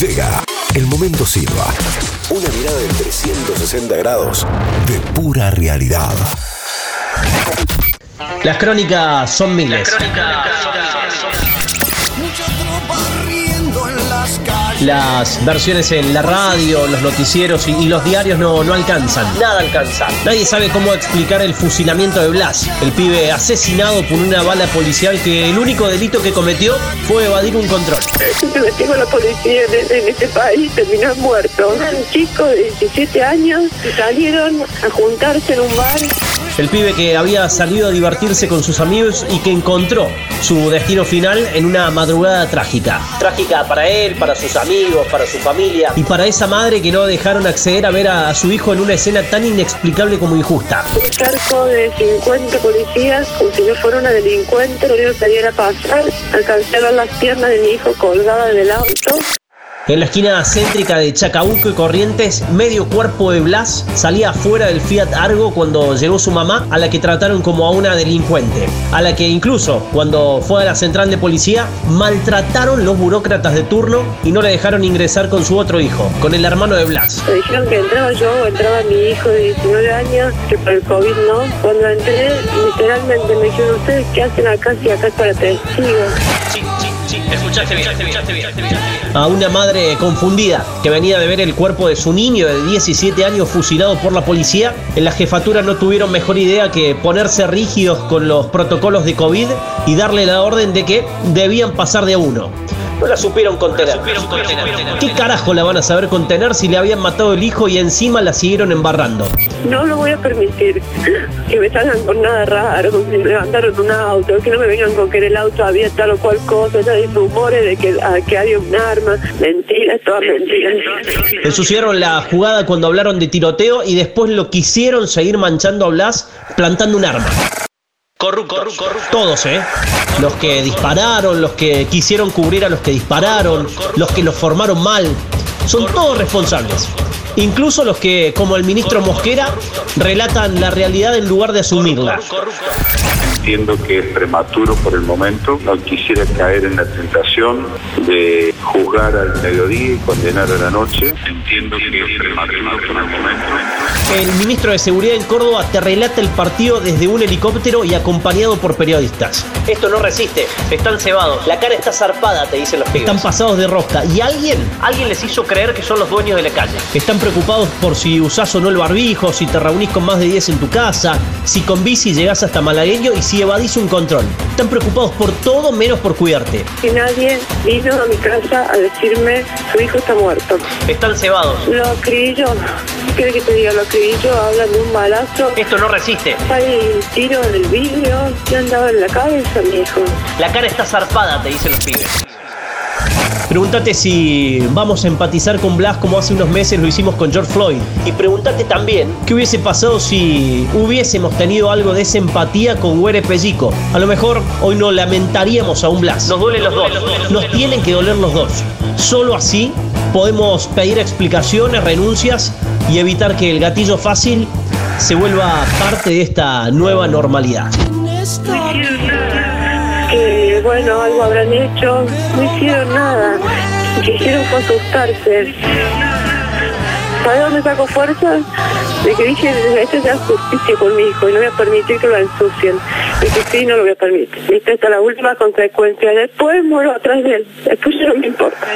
Llega el momento Silva. Una mirada de 360 grados de pura realidad. Las crónicas son miles. Las versiones en la radio, los noticieros y, y los diarios no, no alcanzan. Nada alcanza. Nadie sabe cómo explicar el fusilamiento de Blas, el pibe asesinado por una bala policial que el único delito que cometió fue evadir un control. Con la policía en, en este país, terminó muerto. Un chico de 17 años que salieron a juntarse en un bar. El pibe que había salido a divertirse con sus amigos y que encontró su destino final en una madrugada trágica. Trágica para él, para sus amigos, para su familia y para esa madre que no dejaron acceder a ver a, a su hijo en una escena tan inexplicable como injusta. Un cerco de 50 policías, como si yo fuera una delincuente, lo único que quería era pasar. Alcancé a ver las piernas de mi hijo colgadas del auto. En la esquina céntrica de Chacabuco y Corrientes, medio cuerpo de Blas salía afuera del Fiat Argo cuando llegó su mamá, a la que trataron como a una delincuente, a la que incluso cuando fue a la central de policía maltrataron los burócratas de turno y no le dejaron ingresar con su otro hijo, con el hermano de Blas. Me dijeron que entraba yo, entraba mi hijo de 19 años, que por el COVID no. Cuando entré, literalmente me dijeron, ¿ustedes qué hacen acá si acá es para testigos? Escuchaste A una madre confundida que venía de ver el cuerpo de su niño de 17 años fusilado por la policía, en la jefatura no tuvieron mejor idea que ponerse rígidos con los protocolos de COVID y darle la orden de que debían pasar de uno. No la supieron contener. ¿Qué carajo la van a saber contener si le habían matado el hijo y encima la siguieron embarrando? No lo voy a permitir que me salgan con nada raro, que me levantaron un auto, que no me vengan con que en el auto había tal o cual cosa, ya hay rumores de que, ah, que había un arma. Mentiras, todas mentiras. Ensuciaron la jugada cuando hablaron de tiroteo y después lo quisieron seguir manchando a Blas plantando un arma. Corruptos. Todos, ¿eh? Los que dispararon, los que quisieron cubrir a los que dispararon, los que los formaron mal. Son todos responsables. Incluso los que, como el ministro Mosquera, relatan la realidad en lugar de asumirla. Entiendo que es prematuro por el momento. No quisiera caer en la tentación de juzgar al mediodía y condenar a la noche. Entiendo que es prematuro por el momento. El ministro de Seguridad en Córdoba te relata el partido desde un helicóptero y acompañado por periodistas. Esto no resiste, están cebados, la cara está zarpada, te dicen los pibes. Están pasados de rosca y alguien, alguien les hizo creer que son los dueños de la calle. Están preocupados por si usás o no el barbijo, si te reunís con más de 10 en tu casa, si con bici llegás hasta Malagueño y si evadís un control. Están preocupados por todo menos por cuidarte. Que nadie vino a mi casa a decirme, su hijo está muerto. Están cebados. Lo escribí yo. ¿Qué querés que te diga? Lo escribí yo, hablan de un balazo. Esto no resiste. Hay tiro en el vidrio, que andaba en la cabeza, mi hijo. La cara está zarpada, te dicen los pibes. Pregúntate si vamos a empatizar con Blas como hace unos meses lo hicimos con George Floyd. Y pregúntate también qué hubiese pasado si hubiésemos tenido algo de esa empatía con Güere Pellico. A lo mejor hoy no lamentaríamos a un Blas. Nos duelen los dos. Nos tienen que doler los dos. Solo así podemos pedir explicaciones, renuncias y evitar que el gatillo fácil se vuelva parte de esta nueva normalidad. Que bueno, algo habrán hecho. No hicieron nada. Lo que. ¿Sabes dónde saco fuerza? De que dije, esto es justicia con mi hijo y no voy a permitir que lo ensucien. Y que sí, no lo voy a permitir. Viste, hasta la última consecuencia. Después muero atrás de él. Después ya no me importa.